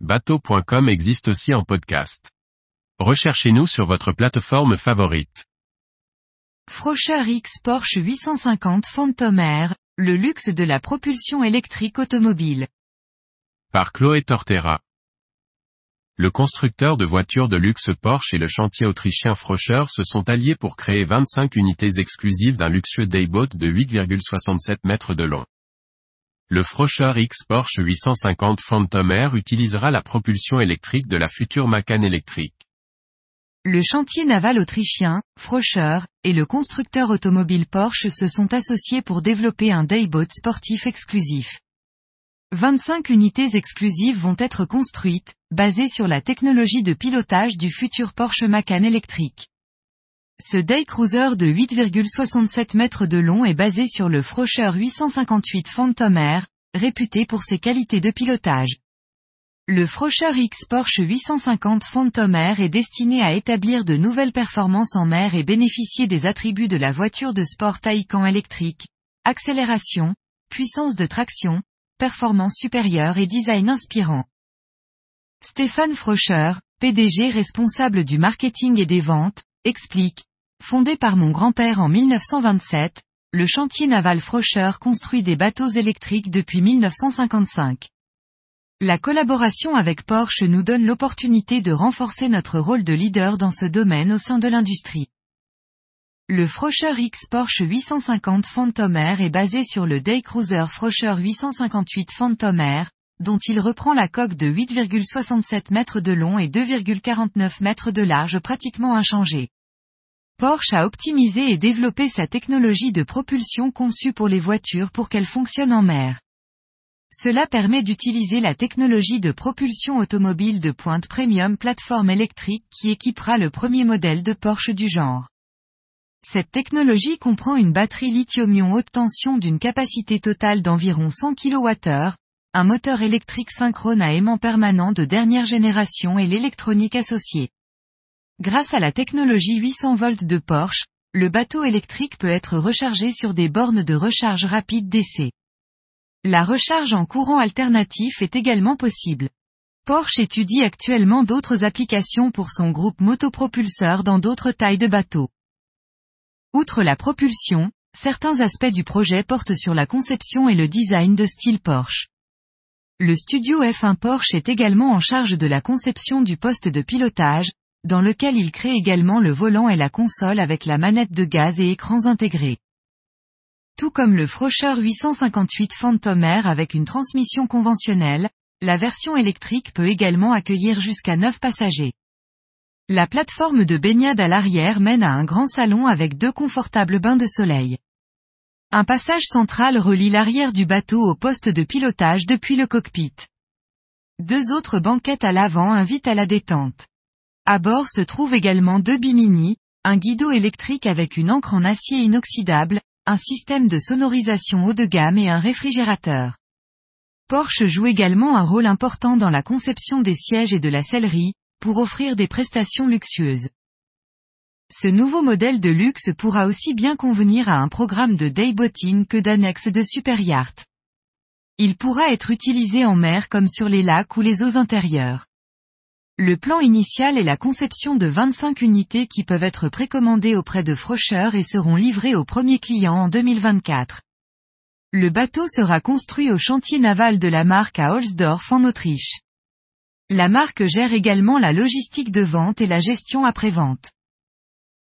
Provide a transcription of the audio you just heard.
bateau.com existe aussi en podcast. Recherchez-nous sur votre plateforme favorite. Frocher X Porsche 850 Phantom Air, le luxe de la propulsion électrique automobile. Par Chloé Tortera. Le constructeur de voitures de luxe Porsche et le chantier autrichien Frocher se sont alliés pour créer 25 unités exclusives d'un luxueux dayboat de 8,67 mètres de long. Le Frocher X Porsche 850 Phantom Air utilisera la propulsion électrique de la future Macan électrique. Le chantier naval autrichien, Frocher, et le constructeur automobile Porsche se sont associés pour développer un dayboat sportif exclusif. 25 unités exclusives vont être construites, basées sur la technologie de pilotage du futur Porsche Macan électrique. Ce day cruiser de 8,67 mètres de long est basé sur le Frocher 858 Phantom Air, réputé pour ses qualités de pilotage. Le Frocher X Porsche 850 Phantom Air est destiné à établir de nouvelles performances en mer et bénéficier des attributs de la voiture de sport Taycan électrique, accélération, puissance de traction, performance supérieure et design inspirant. Stéphane Frocher, PDG responsable du marketing et des ventes, explique, Fondé par mon grand-père en 1927, le chantier naval Frocher construit des bateaux électriques depuis 1955. La collaboration avec Porsche nous donne l'opportunité de renforcer notre rôle de leader dans ce domaine au sein de l'industrie. Le Frocher X Porsche 850 Phantom Air est basé sur le Day Cruiser Frocher 858 Phantom Air, dont il reprend la coque de 8,67 mètres de long et 2,49 mètres de large pratiquement inchangée. Porsche a optimisé et développé sa technologie de propulsion conçue pour les voitures pour qu'elles fonctionnent en mer. Cela permet d'utiliser la technologie de propulsion automobile de pointe premium plateforme électrique qui équipera le premier modèle de Porsche du genre. Cette technologie comprend une batterie lithium-ion haute tension d'une capacité totale d'environ 100 kWh, un moteur électrique synchrone à aimant permanent de dernière génération et l'électronique associée. Grâce à la technologie 800 volts de Porsche, le bateau électrique peut être rechargé sur des bornes de recharge rapide d'essai. La recharge en courant alternatif est également possible. Porsche étudie actuellement d'autres applications pour son groupe motopropulseur dans d'autres tailles de bateaux. Outre la propulsion, certains aspects du projet portent sur la conception et le design de style Porsche. Le studio F1 Porsche est également en charge de la conception du poste de pilotage, dans lequel il crée également le volant et la console avec la manette de gaz et écrans intégrés. Tout comme le Frocher 858 Phantom Air avec une transmission conventionnelle, la version électrique peut également accueillir jusqu'à 9 passagers. La plateforme de baignade à l'arrière mène à un grand salon avec deux confortables bains de soleil. Un passage central relie l'arrière du bateau au poste de pilotage depuis le cockpit. Deux autres banquettes à l'avant invitent à la détente. À bord se trouvent également deux bimini, un guidon électrique avec une encre en acier inoxydable, un système de sonorisation haut de gamme et un réfrigérateur. Porsche joue également un rôle important dans la conception des sièges et de la sellerie, pour offrir des prestations luxueuses. Ce nouveau modèle de luxe pourra aussi bien convenir à un programme de dayboating que d'annexe de super yacht. Il pourra être utilisé en mer comme sur les lacs ou les eaux intérieures. Le plan initial est la conception de 25 unités qui peuvent être précommandées auprès de Frocher et seront livrées aux premiers clients en 2024. Le bateau sera construit au chantier naval de la marque à Holzdorf en Autriche. La marque gère également la logistique de vente et la gestion après-vente.